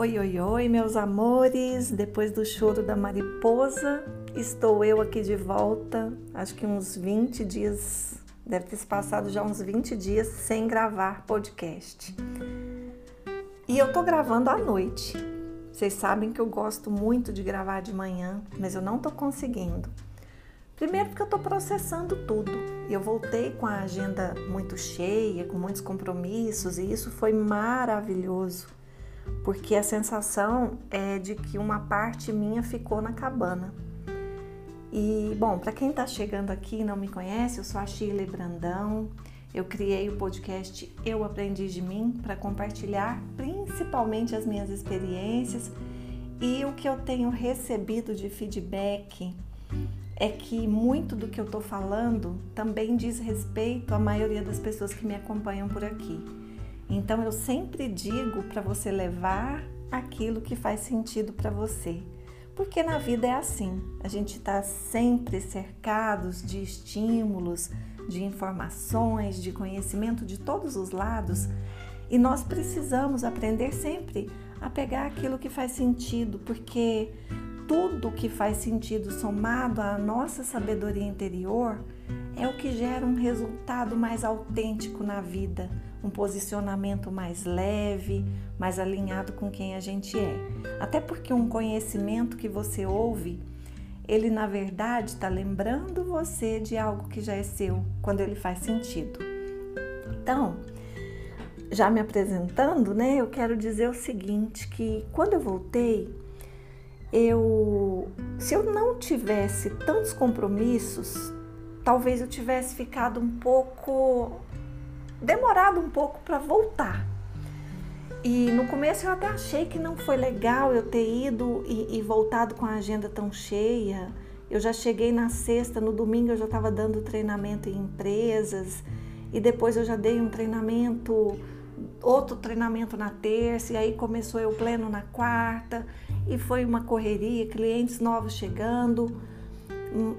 Oi, oi, oi, meus amores! Depois do choro da mariposa, estou eu aqui de volta. Acho que uns 20 dias, deve ter se passado já uns 20 dias sem gravar podcast. E eu tô gravando à noite. Vocês sabem que eu gosto muito de gravar de manhã, mas eu não tô conseguindo. Primeiro porque eu tô processando tudo. Eu voltei com a agenda muito cheia, com muitos compromissos, e isso foi maravilhoso porque a sensação é de que uma parte minha ficou na cabana. E, bom, para quem está chegando aqui e não me conhece, eu sou a Shirley Brandão. Eu criei o podcast Eu Aprendi de Mim para compartilhar principalmente as minhas experiências e o que eu tenho recebido de feedback é que muito do que eu estou falando também diz respeito à maioria das pessoas que me acompanham por aqui. Então eu sempre digo para você levar aquilo que faz sentido para você. Porque na vida é assim, a gente está sempre cercados de estímulos, de informações, de conhecimento de todos os lados. E nós precisamos aprender sempre a pegar aquilo que faz sentido, porque tudo que faz sentido somado à nossa sabedoria interior é o que gera um resultado mais autêntico na vida um posicionamento mais leve, mais alinhado com quem a gente é. Até porque um conhecimento que você ouve, ele na verdade está lembrando você de algo que já é seu, quando ele faz sentido. Então, já me apresentando, né, eu quero dizer o seguinte, que quando eu voltei, eu, se eu não tivesse tantos compromissos, talvez eu tivesse ficado um pouco demorado um pouco para voltar. E no começo eu até achei que não foi legal eu ter ido e, e, voltado com a agenda tão cheia. Eu já cheguei na sexta, no domingo eu já estava dando treinamento em empresas e depois eu já dei um treinamento, outro treinamento na terça e aí começou eu pleno na quarta e foi uma correria, clientes novos chegando.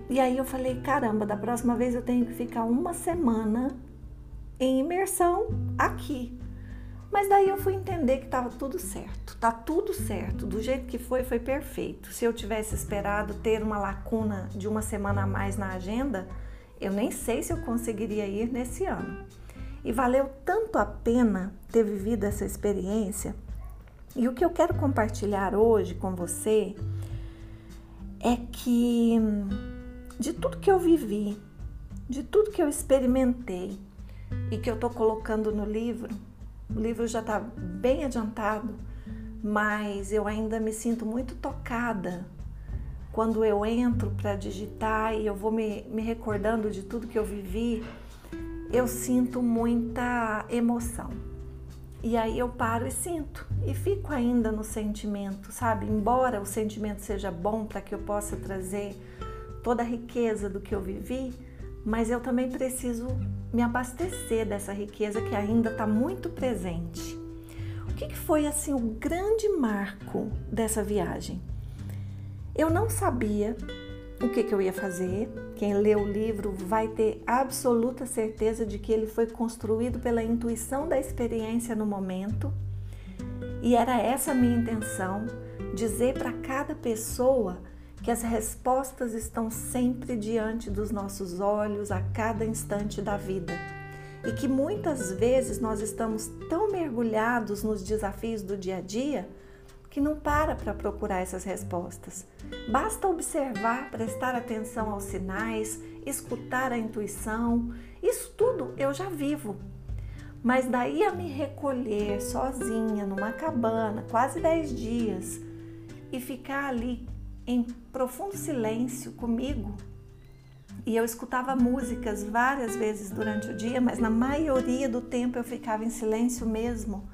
E aí eu falei, caramba, da próxima vez eu tenho que ficar uma semana em imersão aqui. Mas daí eu fui entender que estava tudo certo. Tá tudo certo, do jeito que foi, foi perfeito. Se eu tivesse esperado ter uma lacuna de uma semana a mais na agenda, eu nem sei se eu conseguiria ir nesse ano. E valeu tanto a pena ter vivido essa experiência. E o que eu quero compartilhar hoje com você é que de tudo que eu vivi, de tudo que eu experimentei, e que eu estou colocando no livro. O livro já está bem adiantado, mas eu ainda me sinto muito tocada quando eu entro para digitar e eu vou me, me recordando de tudo que eu vivi. Eu sinto muita emoção. E aí eu paro e sinto e fico ainda no sentimento, sabe? Embora o sentimento seja bom para que eu possa trazer toda a riqueza do que eu vivi, mas eu também preciso me abastecer dessa riqueza que ainda está muito presente. O que, que foi assim o grande marco dessa viagem? Eu não sabia o que, que eu ia fazer. Quem lê o livro vai ter absoluta certeza de que ele foi construído pela intuição da experiência no momento. E era essa a minha intenção, dizer para cada pessoa que as respostas estão sempre diante dos nossos olhos a cada instante da vida e que muitas vezes nós estamos tão mergulhados nos desafios do dia a dia que não para para procurar essas respostas. Basta observar, prestar atenção aos sinais, escutar a intuição. Isso tudo eu já vivo. Mas daí a me recolher sozinha numa cabana, quase 10 dias, e ficar ali em profundo silêncio comigo. E eu escutava músicas várias vezes durante o dia, mas na maioria do tempo eu ficava em silêncio mesmo,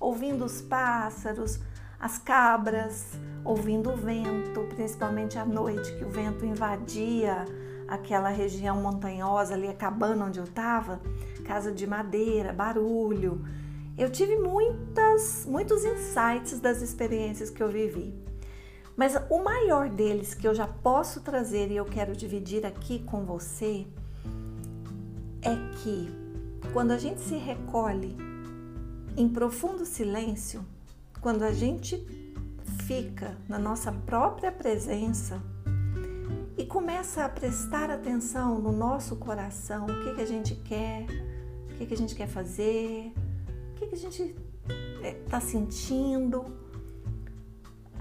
ouvindo os pássaros, as cabras, ouvindo o vento, principalmente à noite, que o vento invadia aquela região montanhosa ali, a cabana onde eu estava, casa de madeira, barulho. Eu tive muitas, muitos insights das experiências que eu vivi. Mas o maior deles que eu já posso trazer e eu quero dividir aqui com você é que quando a gente se recolhe em profundo silêncio, quando a gente fica na nossa própria presença e começa a prestar atenção no nosso coração, o que, que a gente quer, o que, que a gente quer fazer, o que, que a gente está sentindo,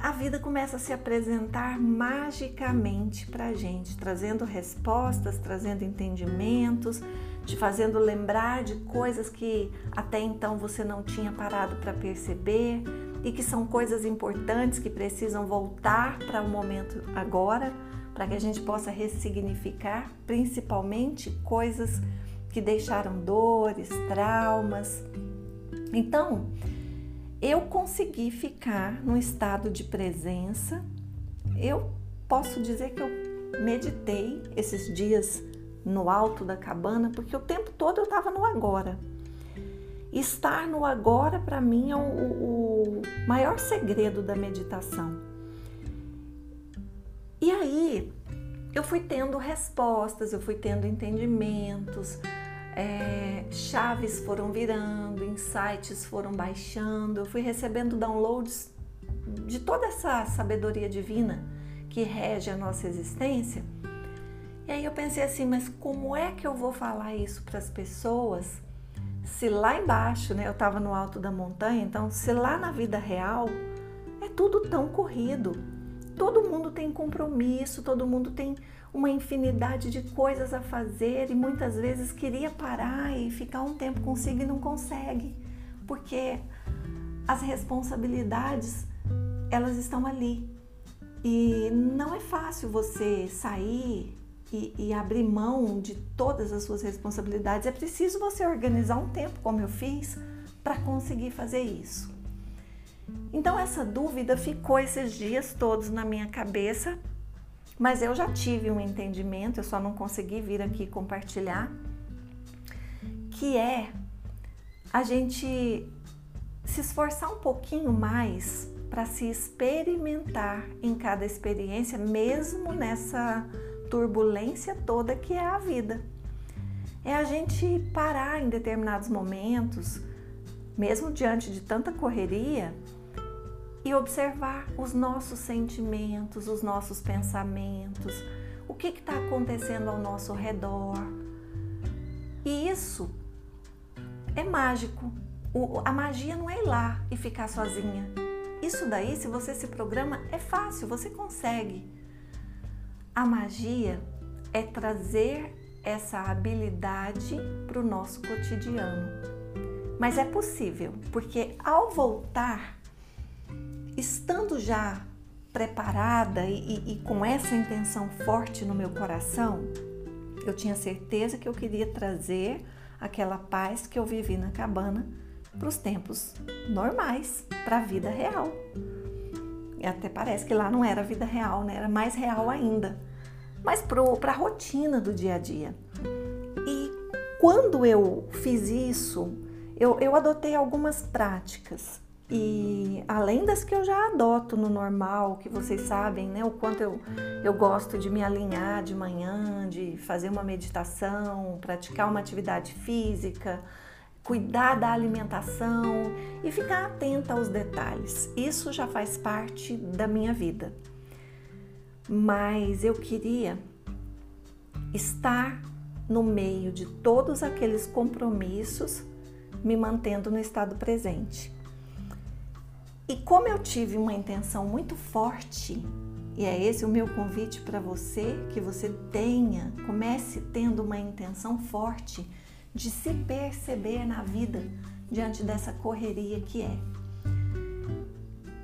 a vida começa a se apresentar magicamente para a gente, trazendo respostas, trazendo entendimentos, te fazendo lembrar de coisas que até então você não tinha parado para perceber e que são coisas importantes que precisam voltar para o momento agora, para que a gente possa ressignificar, principalmente coisas que deixaram dores, traumas. Então, eu consegui ficar num estado de presença. Eu posso dizer que eu meditei esses dias no alto da cabana, porque o tempo todo eu estava no agora. Estar no agora, para mim, é o, o maior segredo da meditação. E aí, eu fui tendo respostas, eu fui tendo entendimentos, é, chaves foram virando, insights foram baixando, eu fui recebendo downloads de toda essa sabedoria divina que rege a nossa existência. E aí eu pensei assim, mas como é que eu vou falar isso para as pessoas se lá embaixo, né, eu estava no alto da montanha, então se lá na vida real é tudo tão corrido, todo mundo tem compromisso, todo mundo tem uma infinidade de coisas a fazer e muitas vezes queria parar e ficar um tempo consigo e não consegue, porque as responsabilidades elas estão ali. E não é fácil você sair e, e, abrir mão de todas as suas responsabilidades. É preciso você organizar um tempo, como eu fiz, para conseguir fazer isso. Então, essa dúvida ficou esses dias todos na minha cabeça mas eu já tive um entendimento, eu só não consegui vir aqui compartilhar, que é a gente se esforçar um pouquinho mais para se experimentar em cada experiência, mesmo nessa turbulência toda que é a vida. É a gente parar em determinados momentos, mesmo diante de tanta correria, e observar os nossos sentimentos, os nossos pensamentos, o que está acontecendo ao nosso redor. E isso é mágico. O, a magia não é ir lá e ficar sozinha. Isso daí, se você se programa, é fácil, você consegue. A magia é trazer essa habilidade para o nosso cotidiano. Mas é possível, porque ao voltar estando já preparada e, e, e, com essa intenção forte no meu coração, eu tinha certeza que eu queria trazer aquela paz que eu vivi na cabana para os tempos normais, para a vida real. E até parece que lá não era vida real, né? era mais real ainda, mas para a rotina do dia a dia. E quando eu fiz isso, eu, eu adotei algumas práticas e além das que eu já adoto no normal, que vocês sabem, né? O quanto eu, eu gosto de me alinhar de manhã, de fazer uma meditação, praticar uma atividade física, cuidar da alimentação e ficar atenta aos detalhes. Isso já faz parte da minha vida. Mas eu queria estar no meio de todos aqueles compromissos, me mantendo no estado presente. E como eu tive uma intenção muito forte, e é esse o meu convite para você, que você tenha, comece tendo uma intenção forte de se perceber na vida diante dessa correria que é.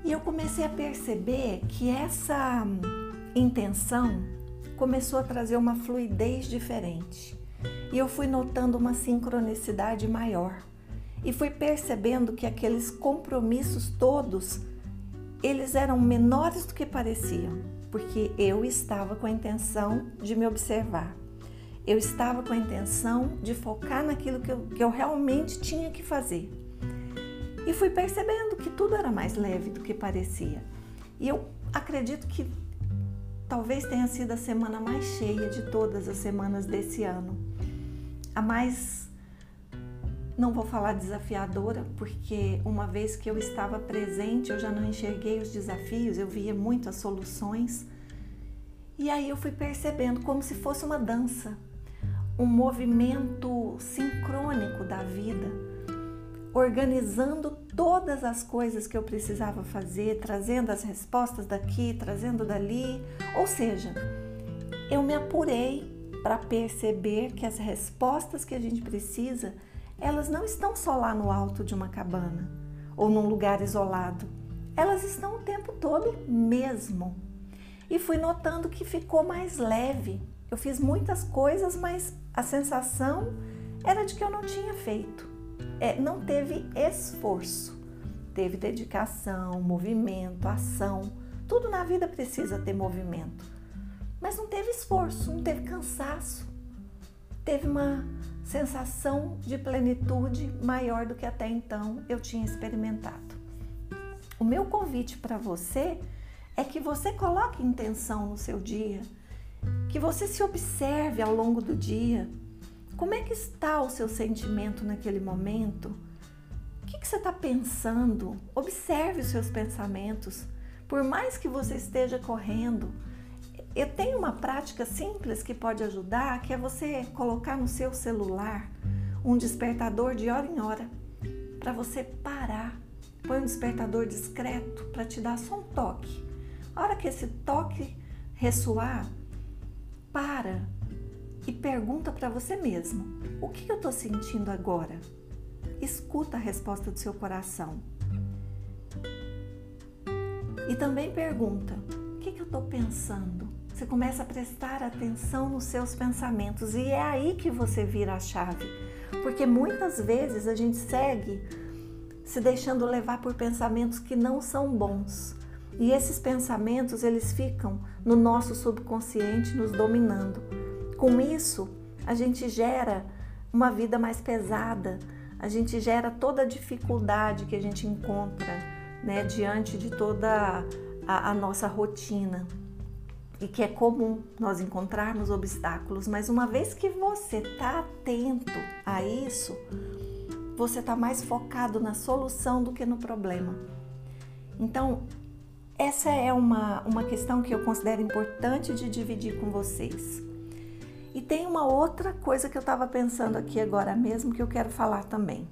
E eu comecei a perceber que essa intenção começou a trazer uma fluidez diferente. E eu fui notando uma sincronicidade maior e fui percebendo que aqueles compromissos todos eles eram menores do que pareciam, porque eu estava com a intenção de me observar. Eu estava com a intenção de focar naquilo que eu, que eu realmente tinha que fazer. E fui percebendo que tudo era mais leve do que parecia. E eu acredito que talvez tenha sido a semana mais cheia de todas as semanas desse ano. A mais não vou falar desafiadora, porque uma vez que eu estava presente, eu já não enxerguei os desafios, eu via muito as soluções. E aí eu fui percebendo como se fosse uma dança, um movimento sincrônico da vida, organizando todas as coisas que eu precisava fazer, trazendo as respostas daqui, trazendo dali. Ou seja, eu me apurei para perceber que as respostas que a gente precisa, elas não estão só lá no alto de uma cabana ou num lugar isolado. Elas estão o tempo todo mesmo. E fui notando que ficou mais leve. Eu fiz muitas coisas, mas a sensação era de que eu não tinha feito. É, não teve esforço, teve dedicação, movimento, ação. Tudo na vida precisa ter movimento. Mas não teve esforço, não teve cansaço. Teve uma sensação de plenitude maior do que até então eu tinha experimentado. O meu convite para você é que você coloque intenção no seu dia, que você se observe ao longo do dia. Como é que está o seu sentimento naquele momento? O que, que você está pensando? Observe os seus pensamentos. Por mais que você esteja correndo, eu tenho uma prática simples que pode ajudar, que é você colocar no seu celular um despertador de hora em hora para você parar. Põe um despertador discreto para te dar só um toque. A hora que esse toque ressoar, para e pergunta para você mesmo: o que eu estou sentindo agora? Escuta a resposta do seu coração. E também pergunta: o que eu estou pensando? Você começa a prestar atenção nos seus pensamentos e é aí que você vira a chave. Porque muitas vezes a gente segue se deixando levar por pensamentos que não são bons. E esses pensamentos, eles ficam no nosso subconsciente nos dominando. Com isso, a gente gera uma vida mais pesada, a gente gera toda a dificuldade que a gente encontra né, diante de toda a, a nossa rotina e que é comum nós encontrarmos obstáculos, mas uma vez que você está atento a isso, você está mais focado na solução do que no problema. Então, essa é uma, uma questão que eu considero importante de dividir com vocês. E tem uma outra coisa que eu estava pensando aqui agora mesmo que eu quero falar também.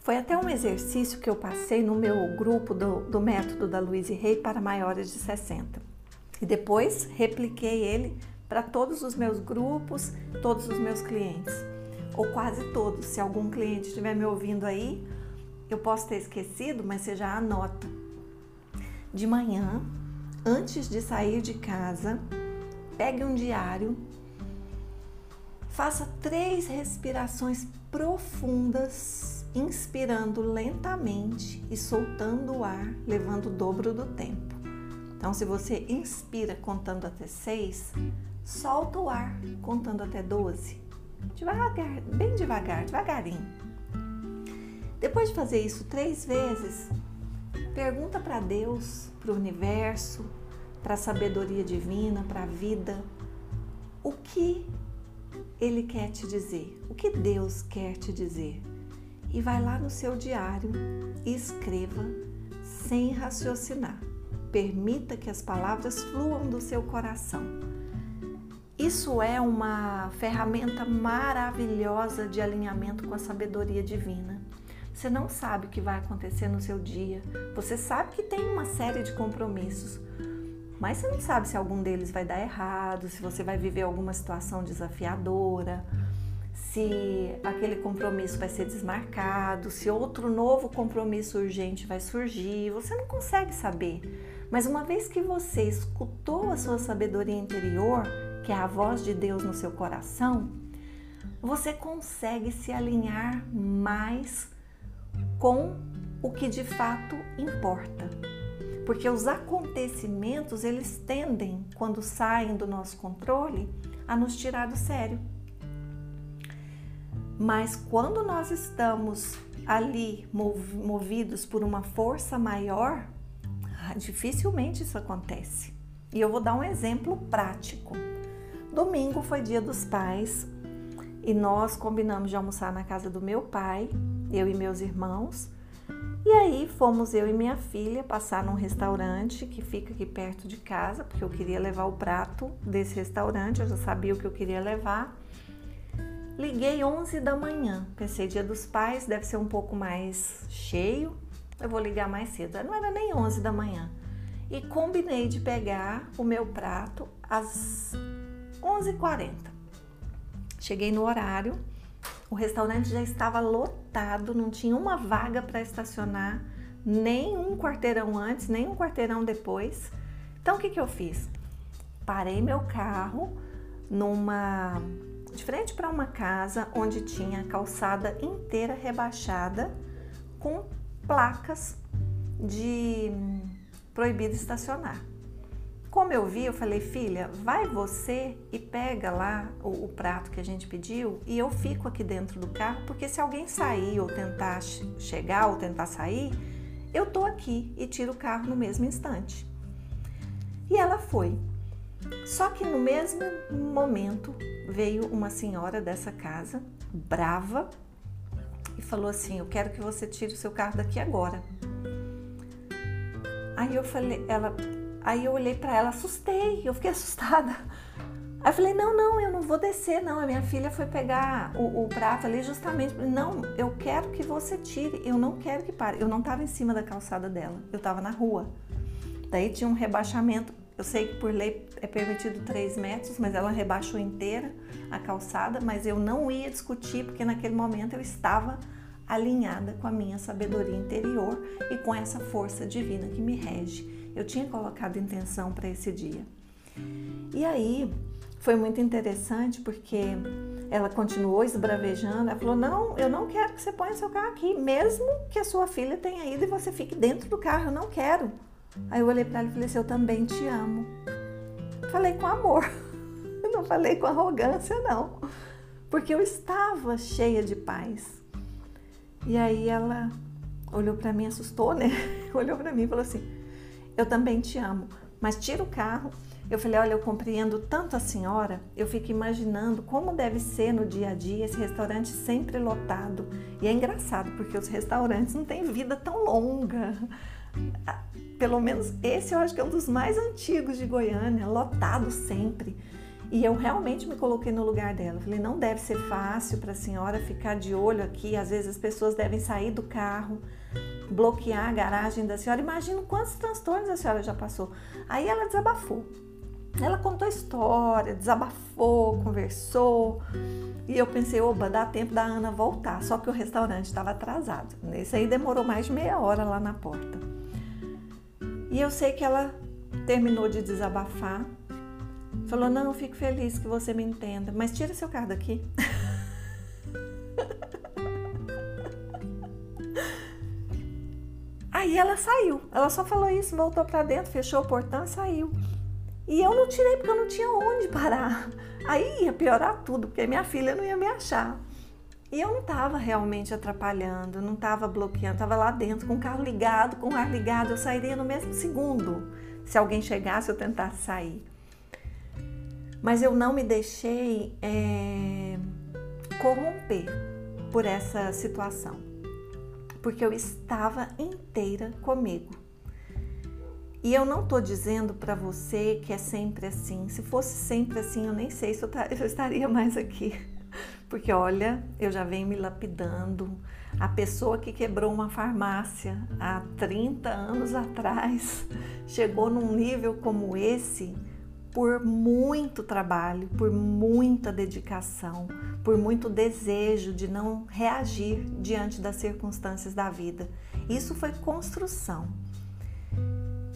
Foi até um exercício que eu passei no meu grupo do, do método da Louise Rey para maiores de 60 e depois repliquei ele para todos os meus grupos, todos os meus clientes, ou quase todos. Se algum cliente estiver me ouvindo aí, eu posso ter esquecido, mas você já anota. De manhã, antes de sair de casa, pegue um diário, faça três respirações profundas, inspirando lentamente e soltando o ar, levando o dobro do tempo. Então, se você inspira contando até 6, solta o ar contando até 12. Devagar, bem devagar, devagarinho. Depois de fazer isso três vezes, pergunta para Deus, para o universo, para a sabedoria divina, para a vida, o que Ele quer te dizer, o que Deus quer te dizer. E vai lá no seu diário e escreva sem raciocinar. Permita que as palavras fluam do seu coração. Isso é uma ferramenta maravilhosa de alinhamento com a sabedoria divina. Você não sabe o que vai acontecer no seu dia. Você sabe que tem uma série de compromissos, mas você não sabe se algum deles vai dar errado, se você vai viver alguma situação desafiadora, se aquele compromisso vai ser desmarcado, se outro novo compromisso urgente vai surgir. Você não consegue saber. Mas uma vez que você escutou a sua sabedoria interior, que é a voz de Deus no seu coração, você consegue se alinhar mais com o que de fato importa. Porque os acontecimentos, eles tendem, quando saem do nosso controle, a nos tirar do sério. Mas quando nós estamos ali movidos por uma força maior, dificilmente isso acontece. E eu vou dar um exemplo prático. Domingo foi dia dos pais e nós combinamos de almoçar na casa do meu pai eu e meus irmãos. E aí fomos eu e minha filha passar num restaurante que fica aqui perto de casa, porque eu queria levar o prato desse restaurante, eu já sabia o que eu queria levar. Liguei 11 da manhã, pensei dia dos pais, deve ser um pouco mais cheio, eu vou ligar mais cedo. Não era nem 11 da manhã. E combinei de pegar o meu prato às 11h40. Cheguei no horário, o restaurante já estava lotado, não tinha uma vaga para estacionar, nem um quarteirão antes, nem um quarteirão depois. Então o que, que eu fiz? Parei meu carro numa de frente para uma casa onde tinha a calçada inteira rebaixada com placas de proibido estacionar. Como eu vi, eu falei, filha, vai você e pega lá o, o, prato que a gente pediu e eu fico aqui dentro do carro, porque se alguém sair ou tentar chegar ou tentar sair, eu tô aqui e tiro o carro no mesmo instante. E ela foi. Só que no mesmo momento veio uma senhora dessa casa, brava, falou assim: Eu quero que você tire o seu carro daqui agora. Aí eu falei, ela Aí eu olhei para ela, assustei, eu fiquei assustada. Aí eu falei, não, não, eu não vou descer, não. A minha filha foi pegar o, o prato ali justamente. Não, eu quero que você tire, eu não quero que pare. Eu não estava em cima da calçada dela, eu estava na rua. Daí tinha um rebaixamento. Eu sei que por lei é permitido 3 metros, mas ela rebaixou inteira a calçada, mas eu não ia discutir, porque naquele momento eu estava alinhada com a minha sabedoria interior e com essa força divina que me rege. Eu tinha colocado intenção para esse dia. E aí foi muito interessante porque ela continuou esbravejando. Ela falou: Não, eu não quero que você ponha seu carro aqui, mesmo que a sua filha tenha ido e você fique dentro do carro. Eu não quero. Aí eu olhei para ela e falei assim: Eu também te amo. Falei com amor, não falei com arrogância, não, porque eu estava cheia de paz. E aí ela olhou para mim, assustou, né? Olhou para mim e falou assim: eu também te amo, mas tira o carro. Eu falei, olha, eu compreendo tanto a senhora, eu fico imaginando como deve ser no dia a dia esse restaurante sempre lotado. E é engraçado, porque os restaurantes não têm vida tão longa. Ah, pelo menos esse eu acho que é um dos mais antigos de Goiânia, lotado sempre. E eu realmente me coloquei no lugar dela. Falei, não deve ser fácil para a senhora ficar de olho aqui. Às vezes as pessoas devem sair do carro bloquear a garagem da senhora. Imagino quantos transtornos a senhora já passou. Aí ela desabafou. Ela contou história, desabafou, conversou. E eu pensei, oba, dá tempo da Ana voltar. Só que o restaurante estava atrasado. Esse aí demorou mais de meia hora lá na porta. E eu sei que ela terminou de desabafar. Falou, não, fico feliz que você me entenda, mas tira seu carro daqui. Aí ela saiu. Ela só falou isso, voltou para dentro, fechou o portão e saiu. E eu não tirei porque eu não tinha onde parar. Aí ia piorar tudo, porque minha filha não ia me achar. E eu não estava realmente atrapalhando, não estava bloqueando, estava lá dentro com o carro ligado, com o ar ligado. Eu sairia no mesmo segundo se alguém chegasse eu tentasse sair. Mas eu não me deixei é, corromper por essa situação porque eu estava inteira comigo. E eu não estou dizendo para você que é sempre assim. Se fosse sempre assim, eu nem sei se eu, eu estaria mais aqui. Porque olha, eu já venho me lapidando. A pessoa que quebrou uma farmácia há 30 anos atrás chegou num nível como esse por muito trabalho, por muita dedicação, por muito desejo de não reagir diante das circunstâncias da vida. Isso foi construção.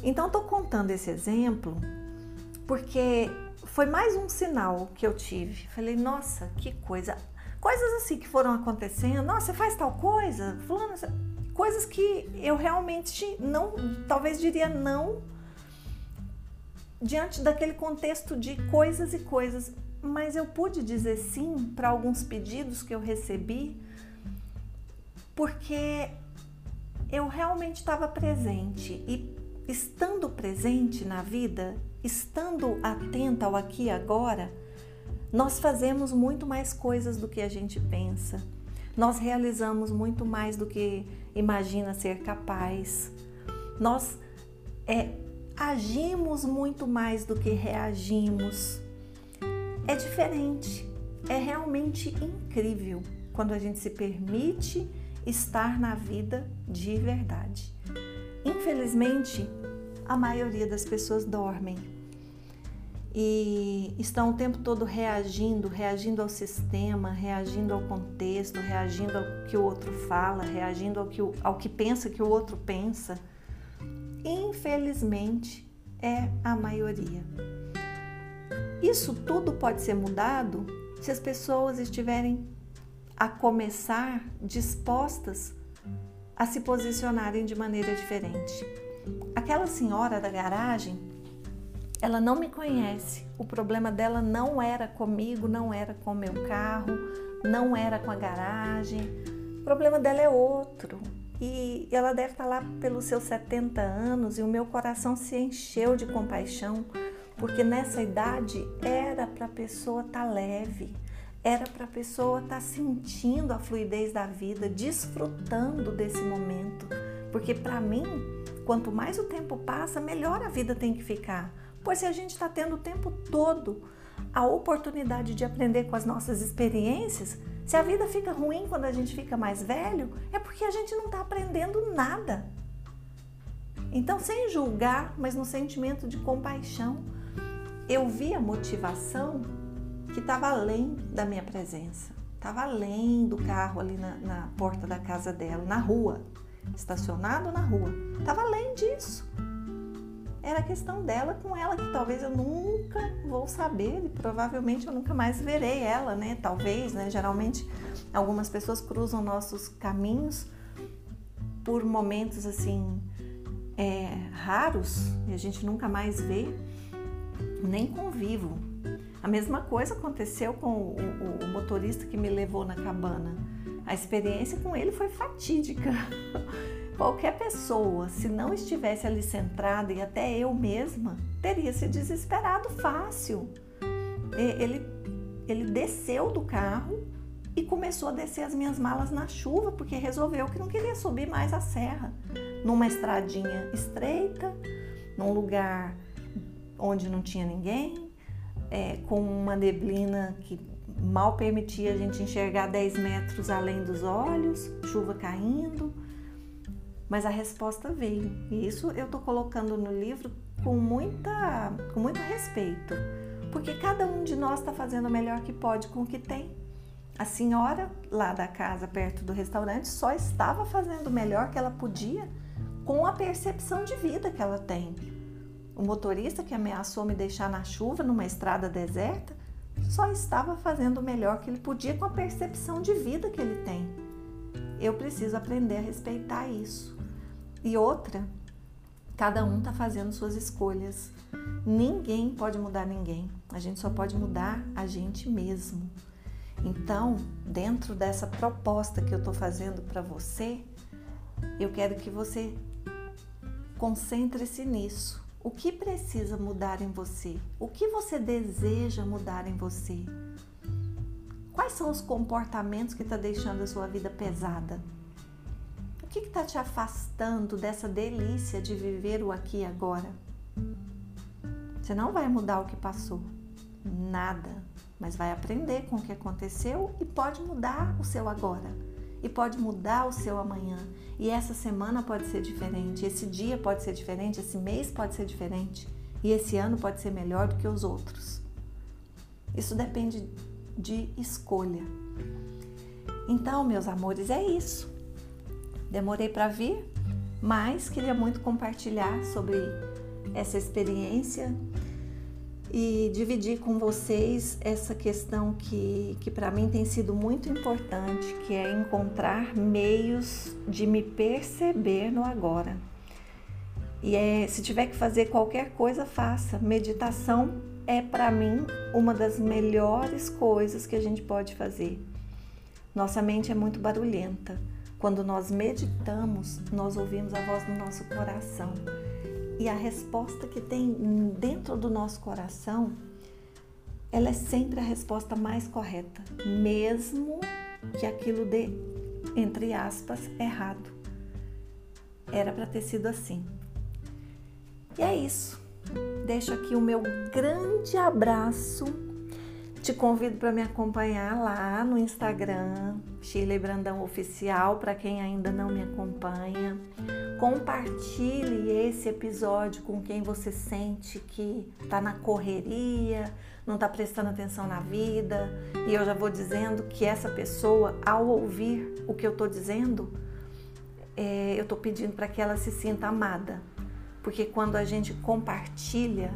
Então, estou contando esse exemplo porque foi mais um sinal que eu tive. Falei, nossa, que coisa. Coisas assim que foram acontecendo. Nossa, você faz tal coisa? Fulano, coisas que eu realmente não, talvez diria não diante daquele contexto de coisas e coisas, mas eu pude dizer sim para alguns pedidos que eu recebi, porque eu realmente estava presente e estando presente na vida, estando atenta ao aqui e agora, nós fazemos muito mais coisas do que a gente pensa. Nós realizamos muito mais do que imagina ser capaz. Nós é, agimos muito mais do que reagimos. É diferente, é realmente incrível quando a gente se permite estar na vida de verdade. Infelizmente, a maioria das pessoas dormem e estão o tempo todo reagindo, reagindo ao sistema, reagindo ao contexto, reagindo ao que o outro fala, reagindo ao que, ao que pensa que o outro pensa. Infelizmente, é a maioria. Isso tudo pode ser mudado se as pessoas estiverem a começar dispostas a se posicionarem de maneira diferente. Aquela senhora da garagem, ela não me conhece. O problema dela não era comigo, não era com meu carro, não era com a garagem. O problema dela é outro. E ela deve estar lá pelos seus 70 anos e o meu coração se encheu de compaixão, porque nessa idade era para a pessoa estar tá leve, era para a pessoa estar tá sentindo a fluidez da vida, desfrutando desse momento. Porque para mim, quanto mais o tempo passa, melhor a vida tem que ficar. Pois se a gente está tendo o tempo todo a oportunidade de aprender com as nossas experiências, se a vida fica ruim quando a gente fica mais velho, é porque a gente não está aprendendo nada. Então, sem julgar, mas no sentimento de compaixão, eu vi a motivação que estava além da minha presença, estava além do carro ali na, na porta da casa dela, na rua, estacionado na rua, estava além disso. Era questão dela com ela, que talvez eu nunca vou saber e provavelmente eu nunca mais verei ela, né? Talvez, né? Geralmente algumas pessoas cruzam nossos caminhos por momentos assim é, raros e a gente nunca mais vê, nem convivo. A mesma coisa aconteceu com o, o, o motorista que me levou na cabana. A experiência com ele foi fatídica. Qualquer pessoa, se não estivesse ali centrada, e até eu mesma, teria se desesperado fácil. Ele, ele desceu do carro e começou a descer as minhas malas na chuva, porque resolveu que não queria subir mais a serra. Numa estradinha estreita, num lugar onde não tinha ninguém, é, com uma neblina que mal permitia a gente enxergar 10 metros além dos olhos, chuva caindo. Mas a resposta veio. E isso eu estou colocando no livro com, muita, com muito respeito. Porque cada um de nós está fazendo o melhor que pode com o que tem. A senhora lá da casa, perto do restaurante, só estava fazendo o melhor que ela podia com a percepção de vida que ela tem. O motorista que ameaçou me deixar na chuva numa estrada deserta só estava fazendo o melhor que ele podia com a percepção de vida que ele tem. Eu preciso aprender a respeitar isso. E outra, cada um está fazendo suas escolhas. Ninguém pode mudar ninguém. A gente só pode mudar a gente mesmo. Então, dentro dessa proposta que eu estou fazendo para você, eu quero que você concentre-se nisso. O que precisa mudar em você? O que você deseja mudar em você? Quais são os comportamentos que está deixando a sua vida pesada? Que está te afastando dessa delícia de viver o aqui e agora? Você não vai mudar o que passou, nada, mas vai aprender com o que aconteceu e pode mudar o seu agora e pode mudar o seu amanhã. E essa semana pode ser diferente, esse dia pode ser diferente, esse mês pode ser diferente e esse ano pode ser melhor do que os outros. Isso depende de escolha. Então, meus amores, é isso. Demorei para vir, mas queria muito compartilhar sobre essa experiência e dividir com vocês essa questão que, que para mim tem sido muito importante, que é encontrar meios de me perceber no agora. E é, se tiver que fazer qualquer coisa, faça. Meditação é para mim uma das melhores coisas que a gente pode fazer. Nossa mente é muito barulhenta. Quando nós meditamos, nós ouvimos a voz do nosso coração e a resposta que tem dentro do nosso coração, ela é sempre a resposta mais correta, mesmo que aquilo dê, entre aspas, errado. Era para ter sido assim. E é isso. Deixo aqui o meu grande abraço. Te convido para me acompanhar lá no Instagram, Shirley Brandão Oficial, para quem ainda não me acompanha. Compartilhe esse episódio com quem você sente que está na correria, não está prestando atenção na vida. E eu já vou dizendo que essa pessoa, ao ouvir o que eu estou dizendo, é, eu estou pedindo para que ela se sinta amada, porque quando a gente compartilha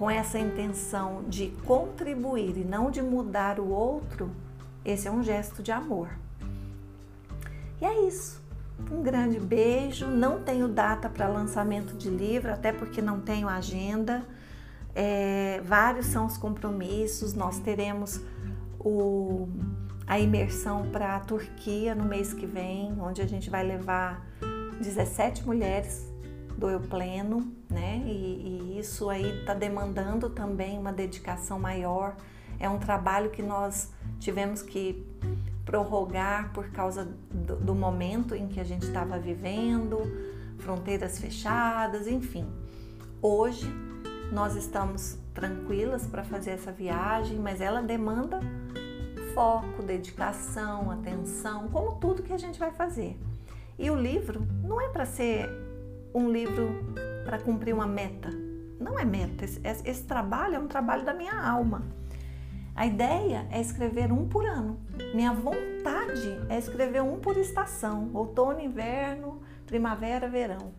com essa intenção de contribuir e não de mudar o outro, esse é um gesto de amor. E é isso. Um grande beijo. Não tenho data para lançamento de livro, até porque não tenho agenda. É, vários são os compromissos. Nós teremos o, a imersão para a Turquia no mês que vem, onde a gente vai levar 17 mulheres do eu pleno, né? E, e isso aí está demandando também uma dedicação maior. É um trabalho que nós tivemos que prorrogar por causa do, do momento em que a gente estava vivendo, fronteiras fechadas, enfim. Hoje nós estamos tranquilas para fazer essa viagem, mas ela demanda foco, dedicação, atenção, como tudo que a gente vai fazer. E o livro não é para ser um livro para cumprir uma meta. Não é meta. Esse, esse, trabalho é um trabalho da minha alma. A ideia é escrever um por ano. Minha vontade é escrever um por estação: outono, inverno, primavera, verão.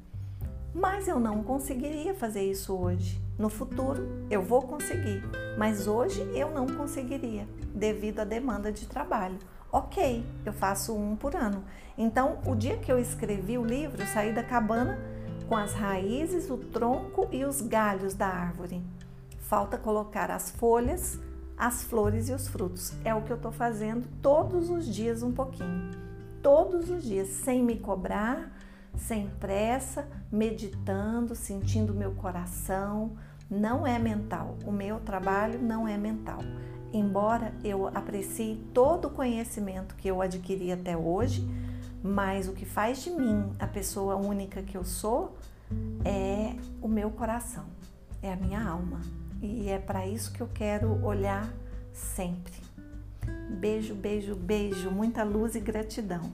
Mas eu não conseguiria fazer isso hoje. No futuro eu vou conseguir, mas hoje eu não conseguiria devido à demanda de trabalho. Ok, eu faço um por ano. Então, o dia que eu escrevi o livro, eu saí da cabana com as raízes, o tronco e os galhos da árvore. Falta colocar as folhas, as flores e os frutos. É o que eu estou fazendo todos os dias um pouquinho. Todos os dias, sem me cobrar, sem pressa, meditando, sentindo meu coração. Não é mental. O meu trabalho não é mental. Embora eu aprecie todo o conhecimento que eu adquiri até hoje, mas o que faz de mim a pessoa única que eu sou é o meu coração, é a minha alma. E é para isso que eu quero olhar sempre. Beijo, beijo, beijo, muita luz e gratidão.